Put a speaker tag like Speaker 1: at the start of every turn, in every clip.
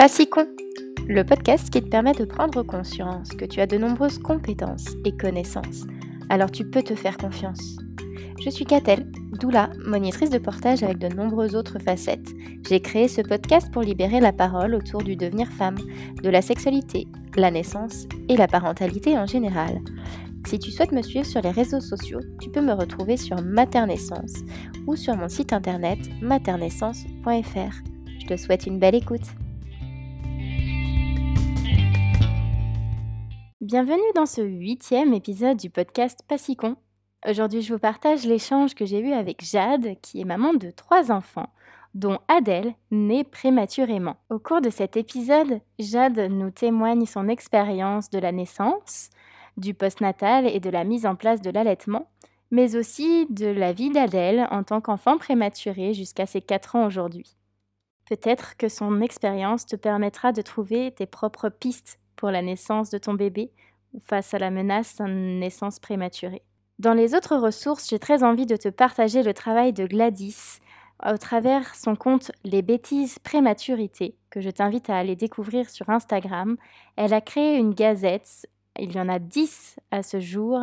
Speaker 1: Pas si con Le podcast qui te permet de prendre conscience que tu as de nombreuses compétences et connaissances. Alors tu peux te faire confiance. Je suis Catel, doula, monitrice de portage avec de nombreuses autres facettes. J'ai créé ce podcast pour libérer la parole autour du devenir femme, de la sexualité, la naissance et la parentalité en général. Si tu souhaites me suivre sur les réseaux sociaux, tu peux me retrouver sur Maternaissance ou sur mon site internet maternaissance.fr. Je te souhaite une belle écoute. Bienvenue dans ce huitième épisode du podcast Passicon. Aujourd'hui, je vous partage l'échange que j'ai eu avec Jade, qui est maman de trois enfants, dont Adèle, née prématurément. Au cours de cet épisode, Jade nous témoigne son expérience de la naissance, du postnatal et de la mise en place de l'allaitement, mais aussi de la vie d'Adèle en tant qu'enfant prématuré jusqu'à ses 4 ans aujourd'hui. Peut-être que son expérience te permettra de trouver tes propres pistes pour la naissance de ton bébé ou face à la menace d'une naissance prématurée. Dans les autres ressources, j'ai très envie de te partager le travail de Gladys au travers son compte Les bêtises prématurité, que je t'invite à aller découvrir sur Instagram. Elle a créé une gazette, il y en a 10 à ce jour,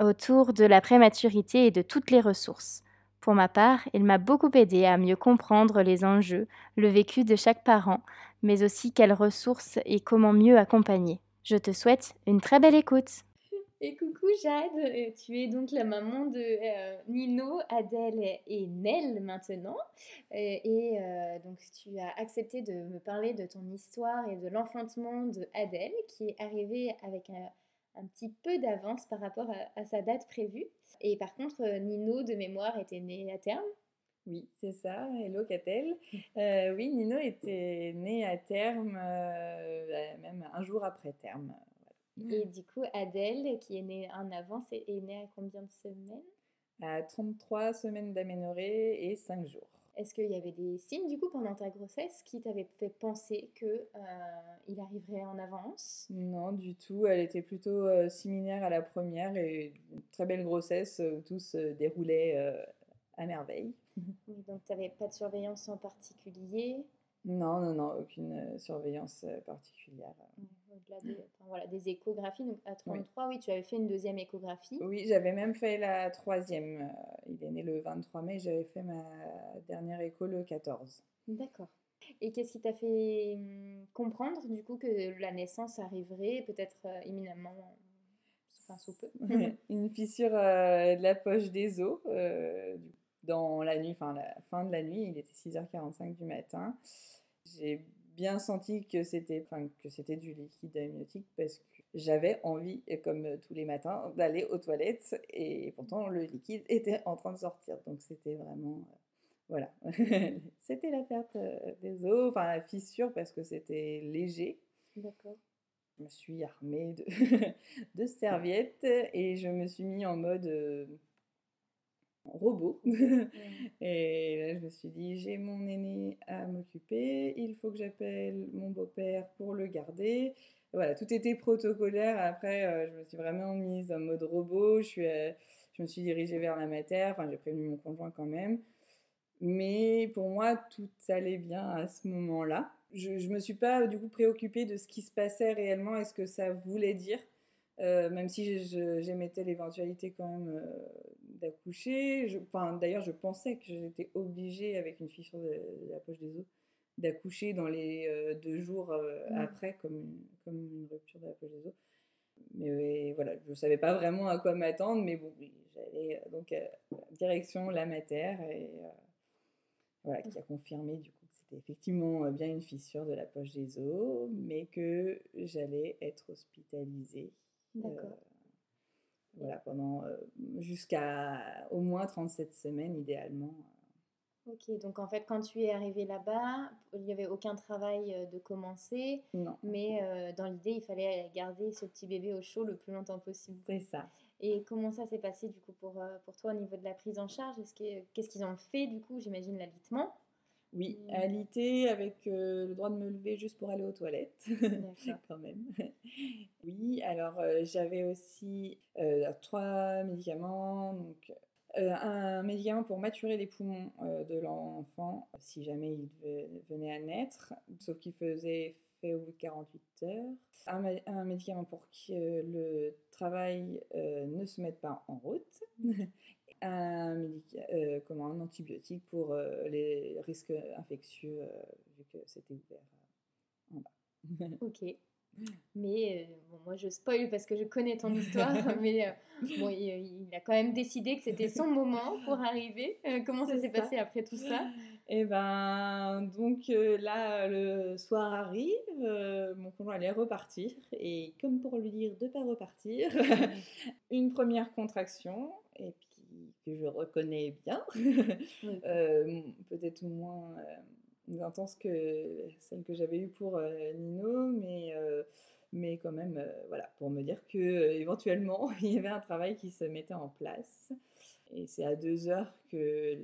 Speaker 1: autour de la prématurité et de toutes les ressources. Pour ma part, il m'a beaucoup aidé à mieux comprendre les enjeux, le vécu de chaque parent, mais aussi quelles ressources et comment mieux accompagner. Je te souhaite une très belle écoute.
Speaker 2: Et coucou Jade, euh, tu es donc la maman de euh, Nino, Adèle et Nell maintenant. Euh, et, donc tu as accepté de me parler de ton histoire et de l'enfantement de Adèle qui est arrivée avec un, un petit peu d'avance par rapport à, sa date prévue. Et par contre, Nino, de mémoire, était né à terme.
Speaker 3: Oui, c'est ça. Hello Catel. Euh, oui, Nino était né à terme, euh, même un jour après terme.
Speaker 2: Et du coup, Adèle, qui est née en avance, est née à combien de semaines?
Speaker 3: À 33 semaines d'aménorrhée et 5 jours.
Speaker 2: Est-ce qu'il y avait des signes du coup pendant ta grossesse qui t'avaient fait penser que euh, il arriverait en avance?
Speaker 3: Non, du tout. Elle était plutôt euh, similaire à la première et une très belle grossesse où tout se déroulait euh, à merveille.
Speaker 2: donc tu n'avais pas de surveillance en particulier?
Speaker 3: Non, non, non, aucune surveillance particulière
Speaker 2: au-delà des, voilà, des échographies. Donc à 33, oui. tu avais fait une deuxième échographie.
Speaker 3: Oui, j'avais même fait la troisième. Euh, il est né le 23 mai, j'avais fait ma dernière écho le 14.
Speaker 2: D'accord. Et qu'est-ce qui t'a fait hum, comprendre du coup que la naissance arriverait peut-être euh, imminemment enfin, sous peu?
Speaker 3: Une fissure euh, de la poche des os dans la nuit, enfin la fin de la nuit, il était 6h45 du matin. J'ai bien senti que c'était que c'était du liquide amniotique parce que j'avais envie, comme tous les matins, d'aller aux toilettes et pourtant le liquide était en train de sortir. Donc c'était vraiment euh, voilà, c'était la perte euh, des os, enfin la fissure parce que c'était léger. D'accord. Je me suis armée de, de serviettes et je me suis mis en mode robot. et là, je me suis dit, j'ai mon aîné à m'occuper, il faut que j'appelle mon beau-père pour le garder. Voilà, tout était protocolaire. Après, euh, je me suis vraiment mise en mode robot. Je, suis, euh, je me suis dirigée vers la matière. Enfin, j'ai prévenu mon conjoint quand même. Mais pour moi, tout allait bien à ce moment-là. Je ne me suis pas du coup préoccupée de ce qui se passait réellement et ce que ça voulait dire. Euh, même si j'émettais l'éventualité quand même d'accoucher. D'ailleurs, je pensais que j'étais obligée, avec une fissure de, la poche des os, d'accoucher dans les euh, deux jours euh, mmh. après, comme une, comme une rupture de la poche des os. Mais voilà, je ne savais pas vraiment à quoi m'attendre, mais bon, j'allais euh, donc direction la matière et voilà, qui a confirmé du coup que c'était effectivement bien une fissure de la poche des os, mais que j'allais être hospitalisée. D'accord voilà, pendant euh, jusqu'à au moins 37 semaines idéalement.
Speaker 2: Ok, donc en fait, quand tu es arrivé là-bas, il n'y avait aucun travail euh, de commencer. Non. Mais euh, dans l'idée, il fallait garder ce petit bébé au chaud le plus longtemps possible.
Speaker 3: C'est ça.
Speaker 2: Et comment ça s'est passé du coup pour, pour toi au niveau de la prise en charge? Qu'est-ce qu'ils ont fait du coup J'imagine l'alitement.
Speaker 3: Oui, alité avec euh, le droit de me lever juste pour aller aux toilettes, quand même. oui, alors euh, j'avais aussi euh, trois médicaments, donc un médicament pour maturer les poumons de l'enfant si jamais il venait à naître, sauf qu'il faisait fait au bout de 48 heures. Un, médicament pour que le travail ne se mette pas en route. un, comment, un antibiotique pour les risques infectieux, vu que c'était ouvert en bas.
Speaker 2: ok. Mais euh, bon, moi je spoil parce que je connais ton histoire, mais euh, bon, il, a quand même décidé que c'était son moment pour arriver. Euh, comment ça s'est passé après tout ça?
Speaker 3: Et eh ben donc là le soir arrive, mon conjoint allait repartir et comme pour lui dire de pas repartir, une première contraction et puis que je reconnais bien, peut-être moins intense que celle que j'avais eue pour euh, Nino, mais, euh, mais quand même, euh, voilà, pour me dire que éventuellement il y avait un travail qui se mettait en place. Et c'est à deux heures que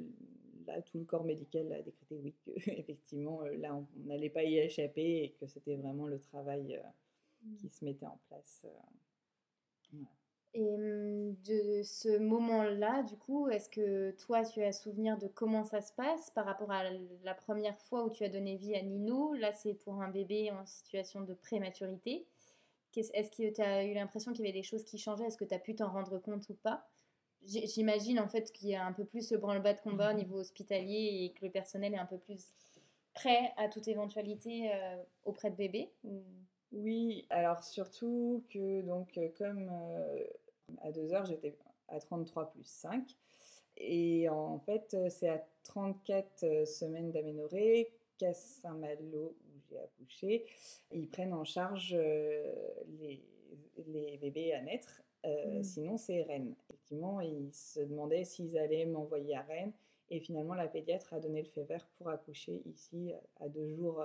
Speaker 3: là, tout le corps médical a décrété oui, que effectivement, là, on n'allait pas y échapper et que c'était vraiment le travail qui mmh. se mettait en place.
Speaker 2: Et de ce moment-là, du coup, est-ce que toi, tu as souvenir de comment ça se passe par rapport à la première fois où tu as donné vie à Nino? Là, c'est pour un bébé en situation de prématurité. Est-ce que tu as eu l'impression qu'il y avait des choses qui changeaient? Est-ce que tu as pu t'en rendre compte ou pas? J'imagine en fait qu'il y a un peu plus ce branle-bas de combat au mmh. niveau hospitalier et que le personnel est un peu plus prêt à toute éventualité auprès de bébé.
Speaker 3: Oui, alors surtout que donc euh, comme euh, à 2 heures j'étais à 33 plus 5 et en fait euh, c'est à 34 semaines d'aménorrhée qu'à Saint-Malo où j'ai accouché, ils prennent en charge les, les, bébés à naître, mmh. sinon c'est Rennes. Effectivement, ils se demandaient s'ils allaient m'envoyer à Rennes et finalement la pédiatre a donné le feu vert pour accoucher ici à deux jours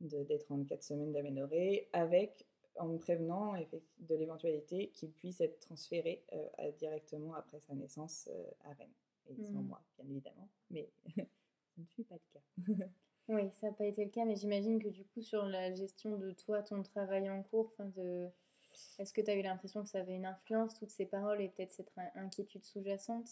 Speaker 3: des 34 semaines d'aménorrhée, avec en me prévenant de l'éventualité qu'il puisse être transféré euh, directement après sa naissance euh, à Rennes. Et sans mmh. moi, bien évidemment, mais ce ne fut pas le cas.
Speaker 2: oui, ça n'a pas été le cas, mais j'imagine que du coup, sur la gestion de toi, ton travail en cours, de... est-ce que tu as eu l'impression que ça avait une influence, toutes ces paroles et peut-être cette inquiétude sous-jacente?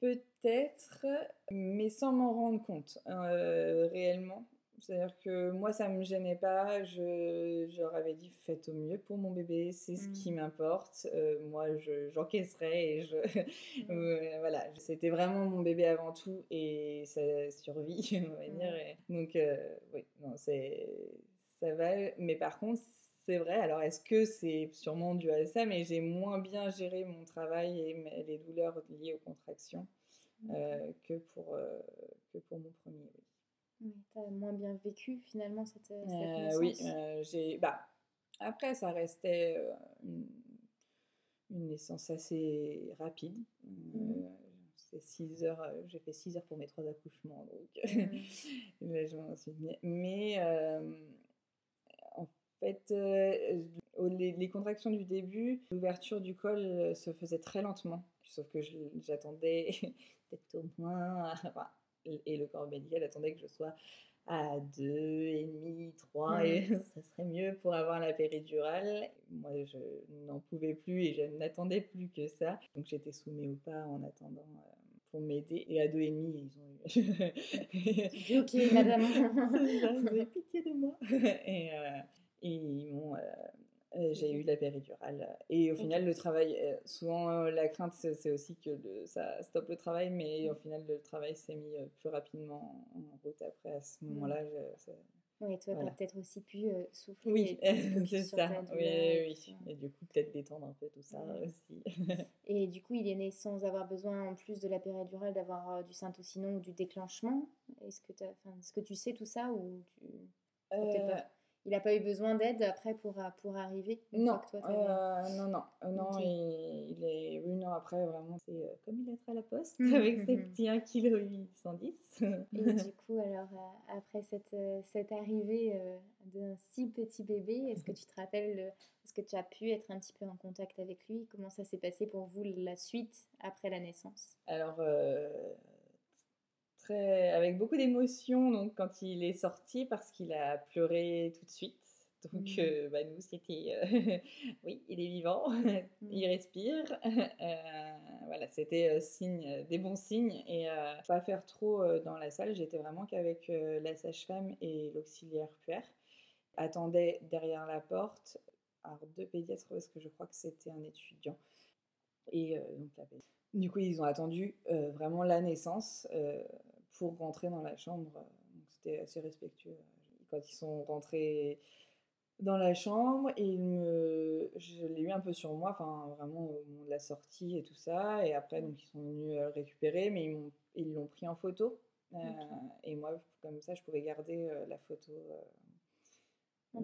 Speaker 3: Peut-être, mais sans m'en rendre compte euh, réellement. C'est-à-dire que moi, ça ne me gênait pas. Je, leur avais dit faites au mieux pour mon bébé, c'est ce qui mmh. m'importe. Euh, moi, j'encaisserai et je. Mmh. Euh, voilà, c'était vraiment mon bébé avant tout et sa survie, on va mmh. dire. donc, euh, oui, non, ça va. Mais par contre, c'est vrai. Alors, est-ce que c'est sûrement dû à ça Mais j'ai moins bien géré mon travail et les douleurs liées aux contractions que, pour, que pour mon premier. Oui.
Speaker 2: Tu as moins bien vécu finalement cette, cette euh,
Speaker 3: Oui, euh, j'ai. Bah, après, ça restait euh, une, naissance assez rapide. Mmh. 6 heures, j'ai fait 6 heures pour mes trois accouchements, donc mmh. je m'en souviens. Mais en fait, les, les, contractions du début, l'ouverture du col se faisait très lentement, sauf que j'attendais peut-être au moins et le corps médical attendait que je sois à 2,5, 3 mmh. et ça serait mieux pour avoir la péridurale. Moi, je n'en pouvais plus et je n'attendais plus que ça. Donc j'étais sous mes pas en attendant euh, pour m'aider. Et à 2,5, ils ont
Speaker 2: eu... ok, madame.
Speaker 3: Vous avez pitié de moi. et, euh, et ils m'ont... Euh, j'ai eu la péridurale. Et au final, le travail, euh, souvent euh, la crainte, c'est aussi que ça stoppe le travail, mais au final, le travail s'est mis plus rapidement en route après. À ce moment-là,
Speaker 2: oui, toi, tu as peut-être aussi pu souffler.
Speaker 3: Oui, c'est ça. Oui, oui. Et du coup, peut-être détendre un peu tout ça aussi.
Speaker 2: et du coup, il est né sans avoir besoin, en plus de la péridurale, d'avoir du syntocinon ou du déclenchement? Est-ce que, est-ce que tu sais tout ça ou tu... il n'a pas eu besoin d'aide après pour, euh, pour arriver
Speaker 3: non, euh, non, non, euh, non, il, est une an après, vraiment, c'est comme il est à la poste avec ses petits 1 kg 810.
Speaker 2: Et du coup, alors, après cette, cette arrivée d'un si petit bébé, est-ce que tu te rappelles, est-ce que tu as pu être un petit peu en contact avec lui? Comment ça s'est passé pour vous la suite après la naissance?
Speaker 3: Alors, très, avec beaucoup d'émotion donc quand il est sorti parce qu'il a pleuré tout de suite. Donc,
Speaker 2: Mmh.
Speaker 3: euh, bah, nous, c'était euh, oui, il est vivant, il respire. Euh, voilà, c'était signe, des bons signes. Et pas faire trop dans la salle, j'étais vraiment qu'avec la sage-femme et l'auxiliaire puère. Attendait derrière la porte, alors deux pédiatres, parce que je crois que c'était un étudiant. Et donc, la. Du coup, ils ont attendu euh, vraiment la naissance euh, pour rentrer dans la chambre. Donc, c'était assez respectueux. Quand ils sont rentrés dans la chambre et il me... je l'ai eu un peu sur moi, enfin vraiment au moment de la sortie et tout ça. Et après, donc, ils sont venus euh, le récupérer, mais ils m'ont- ils l'ont pris en photo. Euh, Et moi, comme ça, je pouvais garder euh, la photo euh,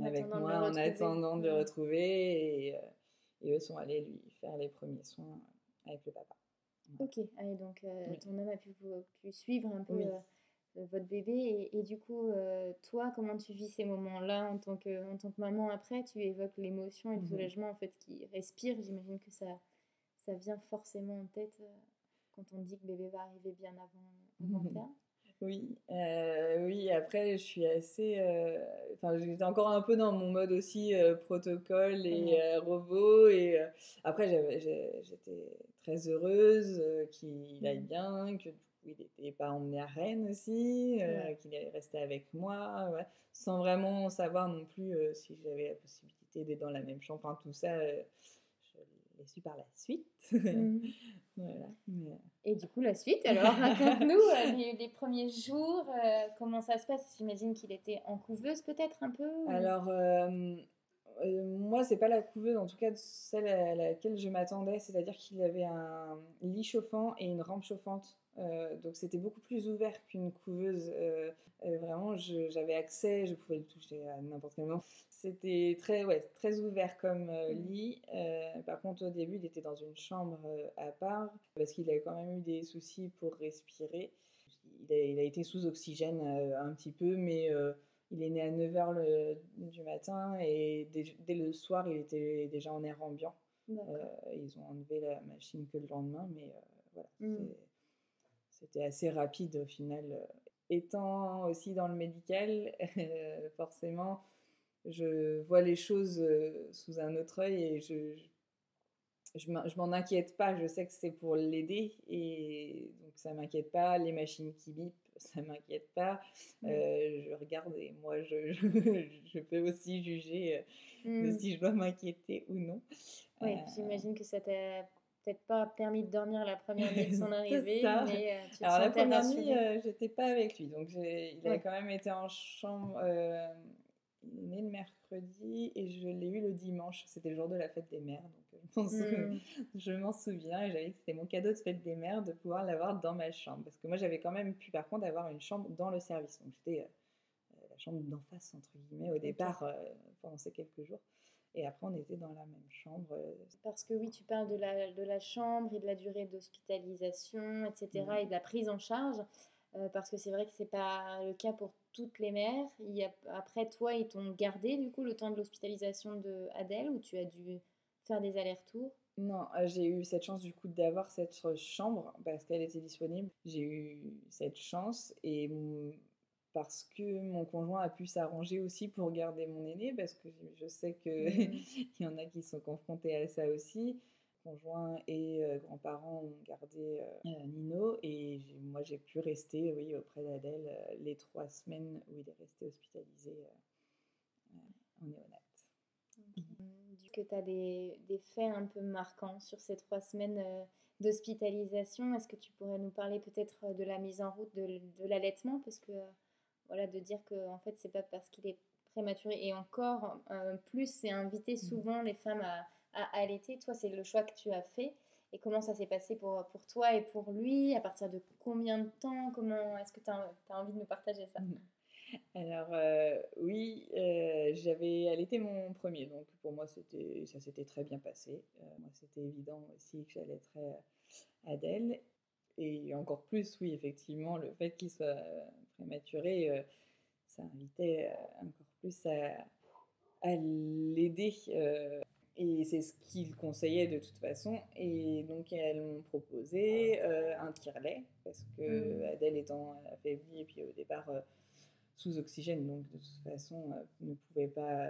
Speaker 3: avec moi en attendant de le retrouver. Et, euh, et eux sont allés lui faire les premiers soins avec le papa.
Speaker 2: Ok, allez, donc euh,
Speaker 3: Oui.
Speaker 2: ton homme a pu, suivre un peu
Speaker 3: Oui.
Speaker 2: euh, votre bébé et, et du coup, euh, toi, comment tu vis ces moments-là en tant que, en tant que maman après? Tu évoques l'émotion et le
Speaker 3: Mhm.
Speaker 2: soulagement en fait qui respire. J'imagine que ça, ça vient forcément en tête euh, quand on dit que bébé va arriver bien avant, avant
Speaker 3: Mhm.
Speaker 2: terme.
Speaker 3: Oui, euh, oui, après, je suis assez. euh, Enfin, j'étais encore un peu dans mon mode aussi euh, protocole et robot. Et après, j'étais très heureuse qu'il aille
Speaker 2: Mhm.
Speaker 3: bien, que il n'était pas emmené à Rennes aussi,
Speaker 2: Ouais.
Speaker 3: qu'il allait rester avec moi, ouais, sans vraiment savoir non plus si j'avais la possibilité d'être dans la même chambre. Enfin, tout ça, l'ai su par la suite.
Speaker 2: Mhm.
Speaker 3: Voilà. Mais, euh,
Speaker 2: Et du coup, la suite, alors raconte-nous euh, les, les premiers jours, euh, comment ça se passe? J'imagine qu'il était en couveuse peut-être un peu ou-
Speaker 3: Alors, euh, euh, moi, c'est pas la couveuse, en tout cas celle à laquelle je m'attendais, c'est-à-dire qu'il avait un lit chauffant et une rampe chauffante. Euh, donc, c'était beaucoup plus ouvert qu'une couveuse. Euh, euh, vraiment, j'avais accès, je pouvais le toucher à n'importe quel moment. C'était très, ouais, très ouvert comme
Speaker 2: Mhm.
Speaker 3: lit. Par contre, au début, il était dans une chambre à part parce qu'il avait quand même eu des soucis pour respirer. Il a, il a été sous oxygène un petit peu, mais il est né à 9h le, du matin et dès, dès le soir, il était déjà en air ambiant. Ils ont enlevé la machine que le lendemain, mais voilà,
Speaker 2: Mm.
Speaker 3: C'était assez rapide au final. Euh, Étant aussi dans le médical, euh, forcément, je vois les choses euh, sous un autre œil et je, je, m'en- inquiète pas. Je sais que c'est pour l'aider et donc ça m'inquiète pas. Les machines qui bipent, ça m'inquiète pas. Euh, je regarde et moi, je, je, je peux aussi juger euh, de
Speaker 2: Mm.
Speaker 3: si je dois m'inquiéter ou non.
Speaker 2: Oui,
Speaker 3: Euh,
Speaker 2: j'imagine que ça t'a peut-être pas permis de dormir la première nuit de son arrivée, mais euh, tu
Speaker 3: Alors la première nuit, euh, j'étais pas avec lui, donc il
Speaker 2: Ouais.
Speaker 3: quand même été en chambre. euh, il est né le mercredi et je l'ai eu le dimanche. C'était le jour de la fête des mères, donc euh, je m'en sou-
Speaker 2: Mm.
Speaker 3: je m'en souviens et j'avais dit que c'était mon cadeau de fête des mères de pouvoir l'avoir dans ma chambre, parce que moi j'avais quand même pu par contre avoir une chambre dans le service, donc j'étais euh, la chambre d'en face entre guillemets au départ pendant ces quelques jours. Et après, on était dans la même chambre. euh,
Speaker 2: Parce que oui, tu parles de la, de la chambre et de la durée d'hospitalisation, etc., et de la prise en charge. euh, parce que c'est vrai que c'est pas le cas pour toutes les mères. Il y a, après, toi, ils t'ont gardé du coup le temps de l'hospitalisation de Adèle ou tu as dû faire des allers-retours?
Speaker 3: Non, euh, j'ai eu cette chance du coup d'avoir cette chambre parce qu'elle était disponible. J'ai eu cette chance et parce que mon conjoint a pu s'arranger aussi pour garder mon aîné parce que je sais que
Speaker 2: Mhm.
Speaker 3: y en a qui sont confrontés à ça aussi. Conjoint et euh, grands-parents ont gardé euh, Nino et moi j'ai pu rester oui auprès d'Adèle euh, les trois semaines où il est resté hospitalisé euh, euh, en néonat.
Speaker 2: Du que tu as des, des faits un peu marquants sur ces trois semaines euh, d'hospitalisation. Est-ce que tu pourrais nous parler peut-être euh, de la mise en route de, de l'allaitement? Parce que, euh, voilà, de dire que en fait, c'est pas parce qu'il est prématuré. Et encore euh, plus, c'est inviter souvent les femmes à, à allaiter. Toi, c'est le choix que tu as fait. Et comment ça s'est passé pour, pour toi et pour lui? À partir de combien de temps? Comment Est-ce que tu as, envie de nous partager ça?
Speaker 3: Alors euh, oui, euh, j'avais allaité mon premier, donc pour moi ça s'était très bien passé. Moi c'était évident aussi que j'allaiterais Adèle. Et encore plus oui effectivement le fait qu'il soit prématuré, euh, ça invitait euh, encore plus à, à l'aider euh, et c'est ce qu'il conseillait de toute façon. Et donc elles m'ont proposé un tire-lait parce que
Speaker 2: Mm.
Speaker 3: Adèle étant affaiblie et puis au départ sous oxygène, donc de toute façon ne pouvait pas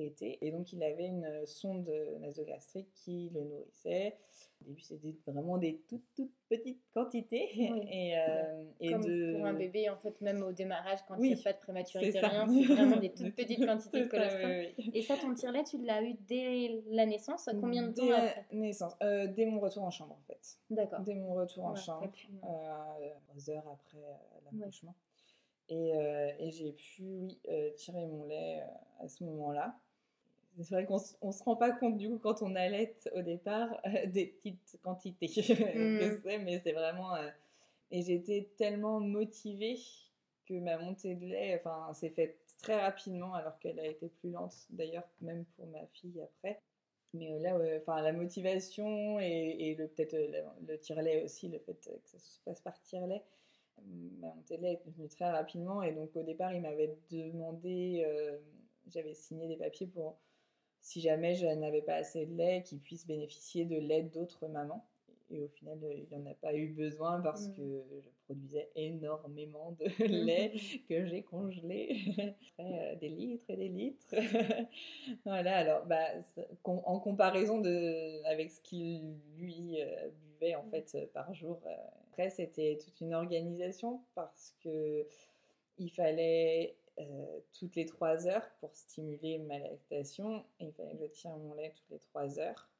Speaker 3: Et donc, il avait une sonde nasogastrique qui le nourrissait. Au début, c'était vraiment des toutes, toutes petites quantités. Et, euh, et
Speaker 2: Comme
Speaker 3: de...
Speaker 2: pour un bébé, en fait, même au démarrage, quand
Speaker 3: Oui,
Speaker 2: il n'y a pas de prématurité,
Speaker 3: c'est ça.
Speaker 2: rien, c'est vraiment des toutes petites quantités de colostrum.
Speaker 3: oui.
Speaker 2: Et ça, ton tire-lait, tu l'as eu dès la naissance Combien de temps
Speaker 3: Dès la
Speaker 2: après?
Speaker 3: naissance, euh, dès mon retour en chambre en fait.
Speaker 2: D'accord.
Speaker 3: Dès mon retour en
Speaker 2: Ouais,
Speaker 3: chambre, euh, trois heures après euh, l'accouchement. Et, euh, et j'ai pu, oui, euh, tirer mon lait euh, à ce moment-là. C'est vrai qu'on on se rend pas compte du coup quand on allait au départ euh, des petites quantités
Speaker 2: Mm.
Speaker 3: que c'est, mais c'est vraiment. euh, Et j'étais tellement motivée que ma montée de lait, enfin, s'est faite très rapidement alors qu'elle a été plus lente d'ailleurs même pour ma fille après. Mais euh, là, enfin, la motivation et, et le peut-être le, le tire-lait aussi, le fait que ça se passe par tire-lait, ma montée de lait est venue très rapidement. Et donc au départ, il m'avait demandé, j'avais signé des papiers pour si jamais je n'avais pas assez de lait, qu'ils puissent bénéficier de l'aide d'autres mamans. Et au final, euh, il n'y en a pas eu besoin parce
Speaker 2: Mm.
Speaker 3: que je produisais énormément de lait que j'ai congelé. Après, euh, des litres et des litres. voilà, alors, bah, en comparaison de, avec ce qu'il lui euh, buvait en
Speaker 2: Mm.
Speaker 3: fait euh, par jour. Après, c'était toute une organisation parce que il fallait euh, toutes les trois heures pour stimuler ma lactation et il fallait que je tire mon lait toutes les trois heures.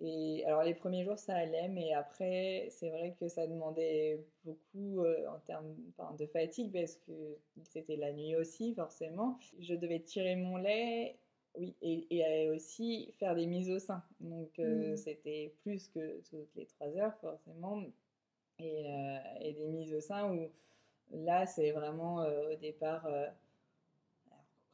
Speaker 3: Et alors les premiers jours ça allait, mais après c'est vrai que ça demandait beaucoup euh, en termes enfin, de fatigue parce que c'était la nuit aussi forcément. Je devais tirer mon lait, oui, et, et aussi faire des mises au sein. Donc euh,
Speaker 2: Mhm.
Speaker 3: c'était plus que toutes les trois heures forcément. Et, euh, et des mises au sein où là c'est vraiment euh, au départ... euh,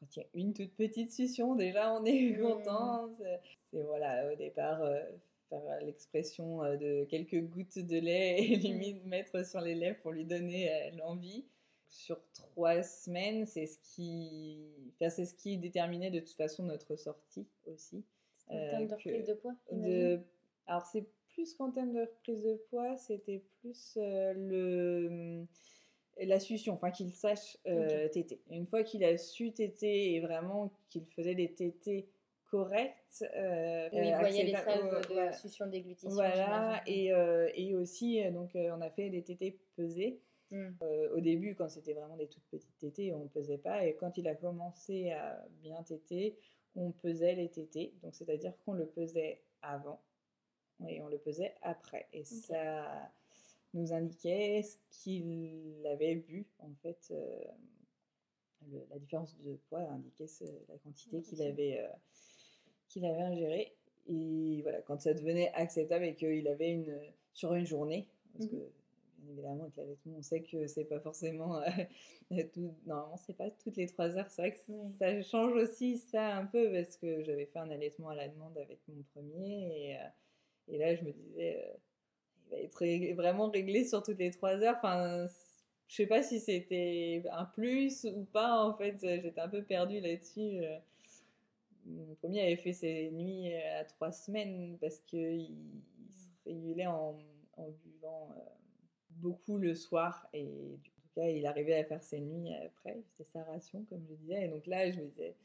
Speaker 3: quand il y a une toute petite succion, déjà on est content. C'est- C'est voilà, au départ, euh, faire l'expression de quelques gouttes de lait et limite mettre sur les lèvres pour lui donner l'envie. Sur trois semaines, c'est ce qui, enfin, c'est ce qui déterminait de toute façon notre sortie aussi.
Speaker 2: En
Speaker 3: Euh,
Speaker 2: termes de reprise de poids
Speaker 3: de... Alors, c'est plus qu'en termes de reprise de poids, c'était plus euh, le la succion, enfin qu'il sache euh, téter. Une fois qu'il a su téter et vraiment qu'il faisait des tétés correctes, euh,
Speaker 2: Où il
Speaker 3: euh,
Speaker 2: voyait les salves de
Speaker 3: voilà.
Speaker 2: succion déglutition.
Speaker 3: Voilà, et, euh, et aussi, euh, donc, on a fait des tétés pesés.
Speaker 2: Mm.
Speaker 3: Euh, au début, quand c'était vraiment des toutes petites tétées, on ne pesait pas. Et quand il a commencé à bien téter, on pesait les tétés. Donc, c'est-à-dire qu'on le pesait avant et on le pesait après. Et ça nous indiquait ce qu'il avait bu, en fait. euh, le- la différence de poids indiquait ce- la quantité qu'il avait, euh, qu'il avait ingérée. Et voilà, quand ça devenait acceptable et qu'il avait une sur une journée, parce
Speaker 2: Mhm.
Speaker 3: que bien évidemment avec l'allaitement, on sait que c'est pas forcément euh, tout, normalement c'est pas toutes les trois heures. C'est vrai que
Speaker 2: Oui.
Speaker 3: ça change aussi ça un peu parce que j'avais fait un allaitement à la demande avec mon premier et, euh, et là je me disais euh, va être vraiment réglé sur toutes les trois heures. Enfin, je sais pas si c'était un plus ou pas en fait. J'étais un peu perdue là-dessus. euh. Mon premier avait fait ses nuits euh, à trois semaines parce qu'il il se régulait en, buvant euh, beaucoup le soir et du coup, il arrivait à faire ses nuits après, c'était sa ration comme je disais et donc là je me disais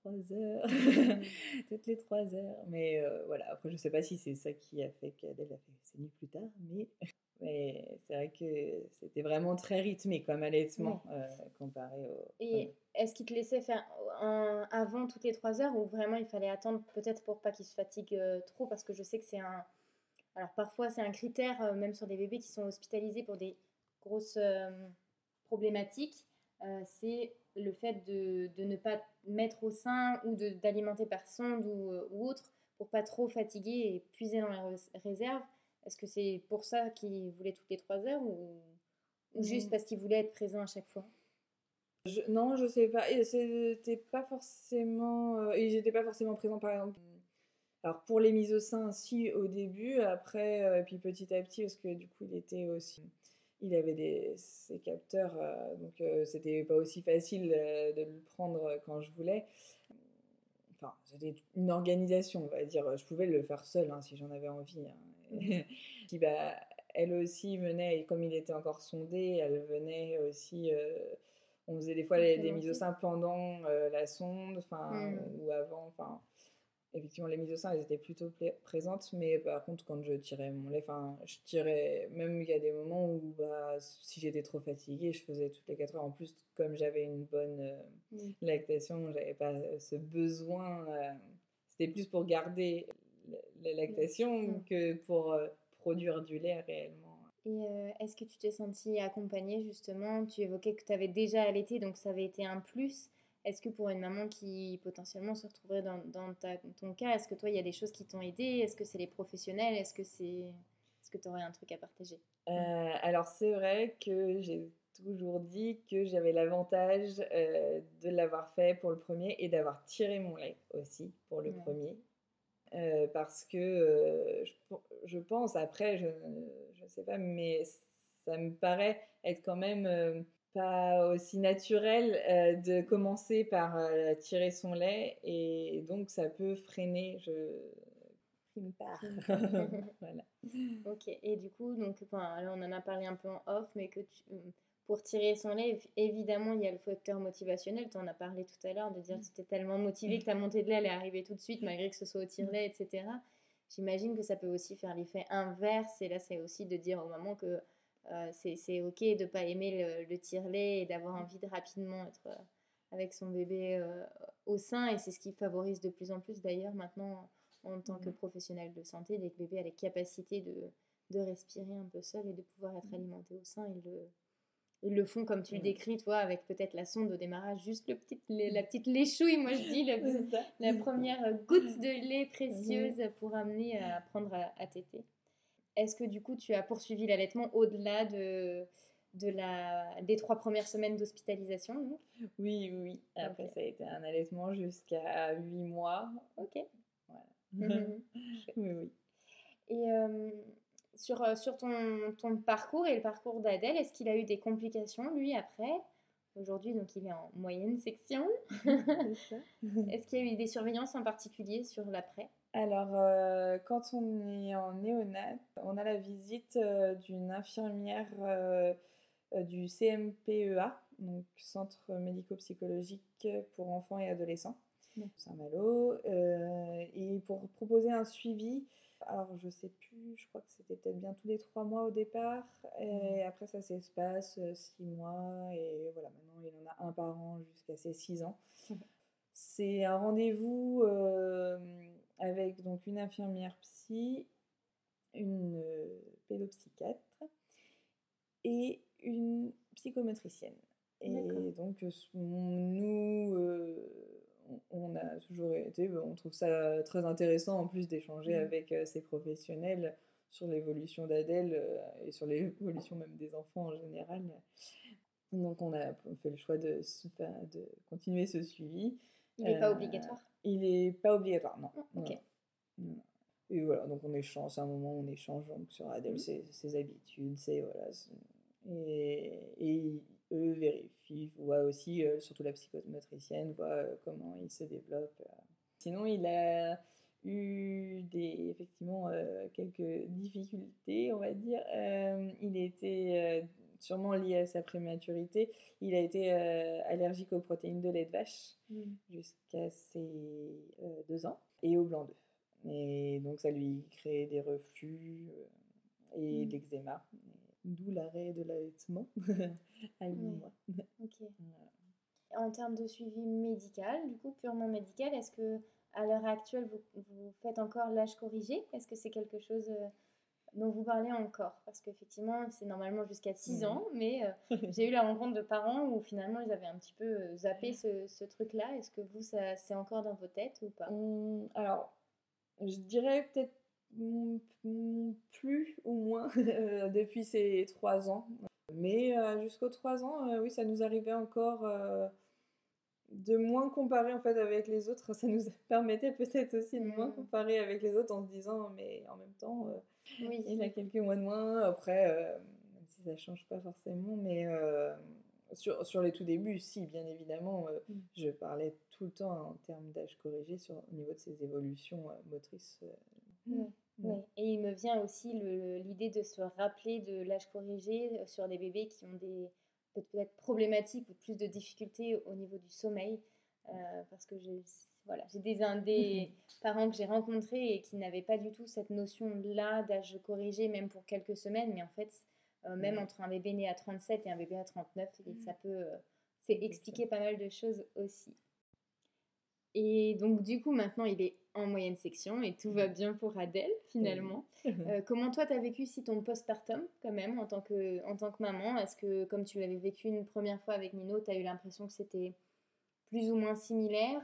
Speaker 3: trois heures, toutes les trois heures. Mais euh, voilà. Après je sais pas si c'est ça qui a fait qu'Adèle a fait ses nuits plus tard mais, mais c'est vrai que c'était vraiment très rythmé comme allaitement euh, comparé au
Speaker 2: Et est-ce qu'il te laissait faire un avant toutes les trois heures ou vraiment il fallait attendre peut-être pour pas qu'il se fatigue euh, trop? Parce que je sais que c'est un alors parfois c'est un critère même sur des bébés qui sont hospitalisés pour des grosses euh, problématiques euh, c'est le fait de, de ne pas mettre au sein ou d'alimenter par sonde ou, euh, ou autre pour pas trop fatiguer et puiser dans les réserves est-ce que c'est pour ça qu'il voulait toutes les trois heures ou, ou juste
Speaker 3: Mm.
Speaker 2: parce qu'il voulait être présent à chaque fois?
Speaker 3: Je- non, je sais pas. C'était pas forcément. euh, ils étaient pas forcément présents, par exemple. Alors pour les mises au sein, si au début, après, euh, et puis petit à petit, parce que du coup il était aussi, il avait des ses capteurs, euh, donc euh, c'était pas aussi facile euh, de le prendre quand je voulais. Enfin, c'était une organisation, on va dire. Je pouvais le faire seule hein, si j'en avais envie. hein. Puis bah, elle aussi venait, et comme il était encore sondé, elle venait aussi. on faisait des fois des mises au sein pendant la sonde, enfin, mmh. ou avant, enfin effectivement, les mises au sein, elles étaient plutôt présentes, mais par contre, quand je tirais mon lait, enfin, je tirais, même il y a des moments où, bah, si j'étais trop fatiguée, je faisais toutes les 4 heures. En plus, comme j'avais une bonne euh, mmh. lactation, j'avais pas ce besoin, euh, c'était plus pour garder la, lactation que pour euh, produire du lait réellement.
Speaker 2: Et est-ce que tu t'es sentie accompagnée justement? Tu évoquais que tu avais déjà allaité, donc ça avait été un plus. Est-ce que pour une maman qui potentiellement se retrouverait dans, ton cas, est-ce que toi, il y a des choses qui t'ont aidé? Est-ce que c'est les professionnels? Est-ce que c'est... Est-ce que tu aurais un truc à partager?
Speaker 3: Euh, Alors, c'est vrai que j'ai toujours dit que j'avais l'avantage euh, de l'avoir fait pour le premier et d'avoir tiré mon lait aussi pour le premier. Euh, parce que je, je, pense, après, je ne sais pas, mais ça me paraît être quand même pas aussi naturel euh, de commencer par euh, tirer son lait et donc ça peut freiner je
Speaker 2: une part. Voilà. Ok et du coup donc enfin, là on en a parlé un peu en off mais que pour tirer son lait évidemment il y a le facteur motivationnel. Tu en as parlé tout à l'heure de dire que tu étais tellement motivé que ta montée de lait elle est arrivée tout de suite malgré que ce soit au tire-lait etc j'imagine que ça peut aussi faire l'effet inverse et là c'est aussi de dire au moment que euh, c'est ok de pas aimer le, le tire-lait et d'avoir envie de rapidement être euh, avec son bébé euh, au sein. Et c'est ce qui favorise de plus en plus d'ailleurs maintenant en tant que mmh. professionnel de santé, dès que le bébé a les capacités de, de respirer un peu seul et de pouvoir être mmh. alimenté au sein, ils le, ils le font comme tu le décris, toi, avec peut-être la sonde au démarrage, juste le petit, la petite léchouille, moi je dis, la première goutte de lait précieuse mmh. pour amener à apprendre à, à téter. Est-ce que du coup tu as poursuivi l'allaitement au-delà de, de la, des trois premières semaines d'hospitalisation
Speaker 3: Oui, oui. Après, ça a été un allaitement jusqu'à huit mois.
Speaker 2: Ok. Voilà. oui, oui. Et euh, sur, euh, sur ton, ton, parcours et le parcours d'Adèle, est-ce qu'il a eu des complications, lui, après? Aujourd'hui, donc, il est en moyenne section. est-ce qu'il y a eu des surveillances en particulier sur l'après?
Speaker 3: Alors, euh, quand on est en néonat, on a la visite euh, d'une infirmière euh, du CMPEA, donc Centre médico-psychologique pour enfants et adolescents, Saint-Malo, et pour proposer un suivi. Alors, je sais plus, je crois que c'était peut-être bien tous les trois mois au départ, et après ça s'espace six mois, et voilà, maintenant il en a un par an jusqu'à ses six ans. C'est un rendez-vous avec donc une infirmière psy, une euh, pédopsychiatre et une psychomotricienne. Et donc nous, euh, on a toujours été, bah, on trouve ça très intéressant en plus d'échanger mmh. avec euh, ces professionnels sur l'évolution d'Adèle et sur l'évolution même des enfants en général. Donc on a fait le choix de, de continuer ce suivi.
Speaker 2: Il n'est pas obligatoire
Speaker 3: il n'est pas obligatoire, non. Ah, Et voilà, donc on échange, à un moment on échange donc, sur Adèle, mmh. ses, habitudes, ses, voilà, et, et, eux vérifient, voient aussi, euh, surtout la psychomotricienne, voit euh, comment il se développe. Euh. Sinon, il a eu des, effectivement quelques difficultés, on va dire. il était sûrement lié à sa prématurité, il a été euh, allergique aux protéines de lait de vache mmh. jusqu'à ses euh, deux ans et au blanc d'œuf. Et donc ça lui créait des reflux euh, et mmh. de l'eczéma, d'où l'arrêt de l'allaitement à 8 mois.
Speaker 2: En termes de suivi médical, du coup purement médical, est-ce que à l'heure actuelle vous, vous, faites encore l'âge corrigé? Est-ce que c'est quelque chose dont vous parlez encore Parce qu'effectivement, c'est normalement jusqu'à 6 ans, mais euh, j'ai eu la rencontre de parents où finalement ils avaient un petit peu euh, zappé ce, ce truc-là. Est-ce que vous, ça, c'est encore dans vos têtes ou pas?
Speaker 3: Mmh, Alors, je dirais peut-être plus ou moins euh, depuis ces 3 ans. Mais jusqu'aux 3 ans, oui, ça nous arrivait encore de moins comparer en fait avec les autres. Ça nous permettait peut-être aussi de moins mmh. comparer avec les autres en se disant, mais en même temps oui. Il a quelques mois de moins. Après, euh, même si ça ne change pas forcément, mais euh, sur, sur, les tout débuts, si, bien évidemment, euh, mm. je parlais tout le temps en termes d'âge corrigé sur, au niveau de ses évolutions motrices.
Speaker 2: Mm. Oui. Et il me vient aussi l'idée de se rappeler de l'âge corrigé sur des bébés qui ont des peut-être problématiques ou plus de difficultés au niveau du sommeil. parce que j'ai voilà, des, des parents que j'ai rencontrés et qui n'avaient pas du tout cette notion-là d'âge corrigé, même pour quelques semaines. Mais en fait, même entre un bébé né à 37 et un bébé à 39, ça peut c'est expliquer pas mal de choses aussi. Et donc, du coup, maintenant, il est en moyenne section et tout va bien pour Adèle, finalement. Euh, comment toi, tu as vécu si ton postpartum, quand même, en tant que, en tant que maman? Est-ce que, comme tu l'avais vécu une première fois avec Nino, tu as eu l'impression que c'était plus ou moins similaire?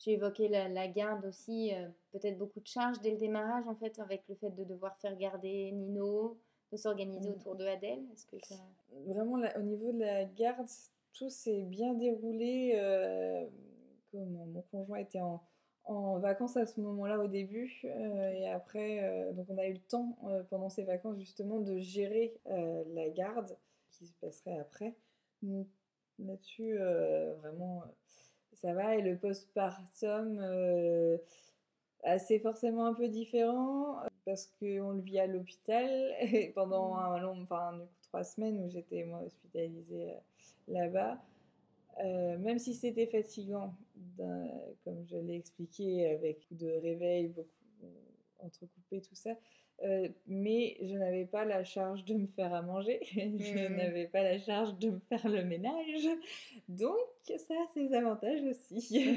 Speaker 2: Tu évoquais la, garde aussi, euh, peut-être beaucoup de charges dès le démarrage, en fait, avec le fait de devoir faire garder Nino, de s'organiser mmh. autour de Adèle? Est-ce que ça...
Speaker 3: Vraiment, au niveau de la garde, tout s'est bien déroulé. Euh, mon conjoint était en, en vacances à ce moment-là au début euh, et après euh, donc on a eu le temps euh, pendant ces vacances justement de gérer la garde qui se passerait après là-dessus vraiment ça va et le postpartum c'est forcément un peu différent parce qu'on le vit à l'hôpital et pendant mmh. un long enfin du coup trois semaines où j'étais moi hospitalisée là-bas euh, même si c'était fatigant, comme je l'ai expliqué, avec de réveil, beaucoup euh, entrecoupé, tout ça, euh, mais je n'avais pas la charge de me faire à manger, je mmh. n'avais pas la charge de me faire le ménage, donc ça a ses avantages aussi.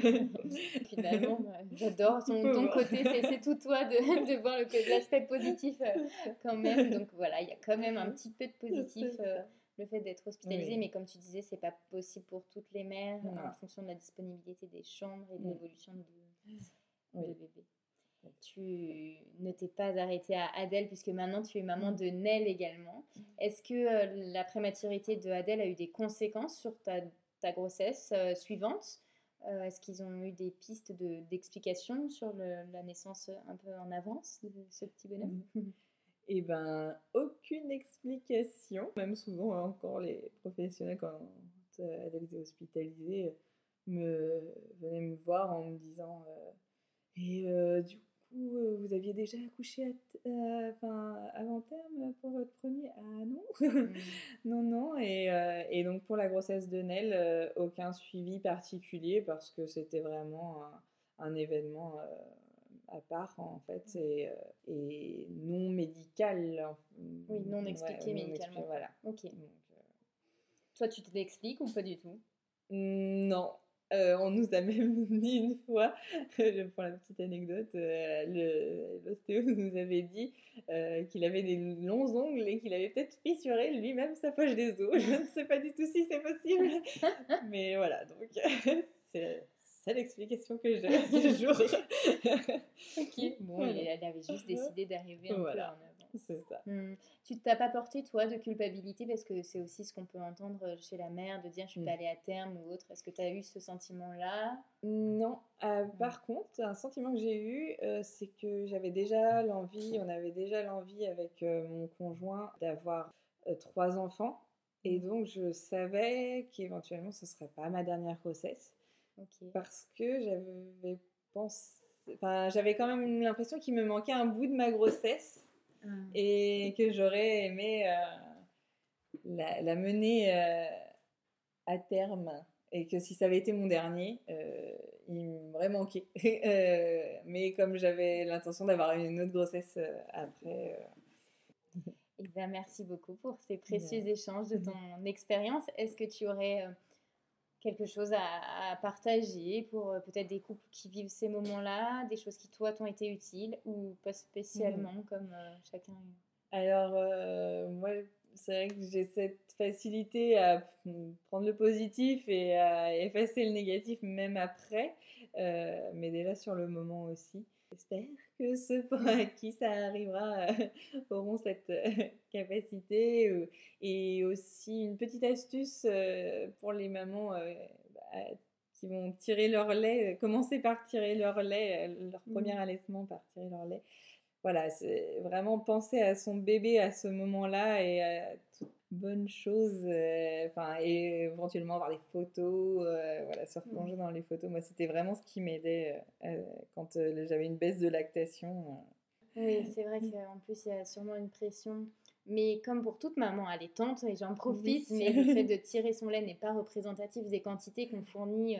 Speaker 2: Finalement, j'adore ton, côté, c'est tout toi de, de voir l'aspect positif quand même, donc voilà, il y a quand même un petit peu de positif le fait d'être hospitalisé, mais comme tu disais, c'est pas possible pour toutes les mères en fonction de la disponibilité des chambres et de l'évolution de, bébé. Tu ne t'es pas arrêtée à Adèle puisque maintenant tu es maman de Nell également. Est-ce que euh, la prématurité de Adèle a eu des conséquences sur ta, ta grossesse euh, suivante? Euh, Est-ce qu'ils ont eu des pistes d'explication sur la naissance un peu en avance de ce petit bonhomme?
Speaker 3: Eh ben, aucune explication. Même souvent, encore les professionnels, quand euh, Adèle était hospitalisée, me, venaient me voir en me disant euh, Et euh, du coup, vous aviez déjà accouché enfin, avant terme pour votre premier? Ah non mmh. Non, non. Et, et, donc, pour la grossesse de Nel, aucun suivi particulier parce que c'était vraiment un, un événement à part en fait et, euh, et non médical.
Speaker 2: Oui, non expliqué médicalement.
Speaker 3: voilà.
Speaker 2: Ok. Euh, Toi, tu te l'expliques ou pas du tout?
Speaker 3: Non. Euh, on nous a même dit une fois, pour la petite anecdote, l'ostéo nous avait dit qu'il avait des longs ongles et qu'il avait peut-être fissuré lui-même sa poche des os. Je ne sais pas du tout si c'est possible. Mais voilà, donc c'est seule explication que j'ai ce jour.
Speaker 2: ok. Bon, elle avait juste décidé d'arriver un
Speaker 3: peu
Speaker 2: en avance.
Speaker 3: C'est ça.
Speaker 2: Hmm. Tu t'as pas porté, toi, de culpabilité parce que c'est aussi ce qu'on peut entendre chez la mère, de dire je suis pas hmm. allée à terme ou autre. Est-ce que tu as eu ce sentiment-là?
Speaker 3: Non. Euh, hmm. Par contre, un sentiment que j'ai eu, euh, c'est que j'avais déjà l'envie, on avait déjà l'envie avec euh, mon conjoint d'avoir trois enfants. Et donc, je savais qu'éventuellement, ce ne serait pas ma dernière grossesse. Parce que j'avais pensé. Enfin, j'avais quand même l'impression qu'il me manquait un bout de ma grossesse ah. et que j'aurais aimé euh, la, mener euh, à terme et que si ça avait été mon dernier, euh, il m'aurait manqué. mais comme j'avais l'intention d'avoir une autre grossesse après.
Speaker 2: Eh bien, merci beaucoup pour ces précieux échanges de ton expérience. Est-ce que tu aurais quelque chose à, partager pour euh, peut-être des couples qui vivent ces moments-là, des choses qui toi t'ont été utiles ou pas spécialement mmh. comme euh, chacun
Speaker 3: Alors euh, moi c'est vrai que j'ai cette facilité à prendre le positif et à effacer le négatif même après, mais déjà sur le moment aussi. J'espère que ceux pour qui ça arrivera euh, auront cette euh, capacité. Euh, et aussi une petite astuce pour les mamans bah, qui vont tirer leur lait, commencer par tirer leur lait, leur mmh. premier allaitement par tirer leur lait. Voilà, c'est vraiment penser à son bébé à ce moment-là et à bonne chose, euh, enfin, et éventuellement avoir des photos, euh, voilà, se replonger dans les photos. Moi, c'était vraiment ce qui m'aidait euh, quand j'avais une baisse de lactation.
Speaker 2: Oui, c'est vrai qu'en plus, il y a sûrement une pression Mais comme pour toute maman allaitante, et j'en profite, mais le fait de tirer son lait n'est pas représentatif des quantités qu'on fournit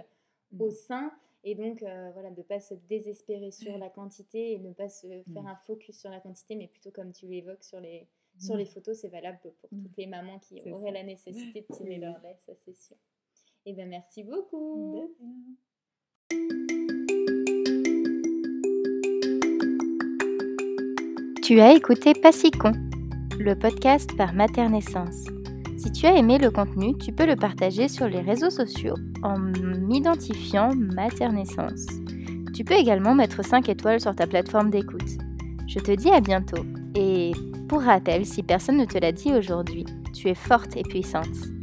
Speaker 2: mmh. au sein. Et donc, voilà, de ne pas se désespérer sur la quantité et ne pas se faire mmh. un focus sur la quantité, mais plutôt comme tu l'évoques sur les, sur les photos, c'est valable pour toutes les mamans qui auraient la nécessité de tirer leur lait, ça c'est sûr. Et eh bien merci beaucoup.
Speaker 1: Tu as écouté Passicon, le podcast par Maternaissance. Si tu as aimé le contenu, tu peux le partager sur les réseaux sociaux en m'identifiant Maternaissance. Tu peux également mettre 5 étoiles sur ta plateforme d'écoute. Je te dis à bientôt et pour rappel, si personne ne te l'a dit aujourd'hui, tu es forte et puissante.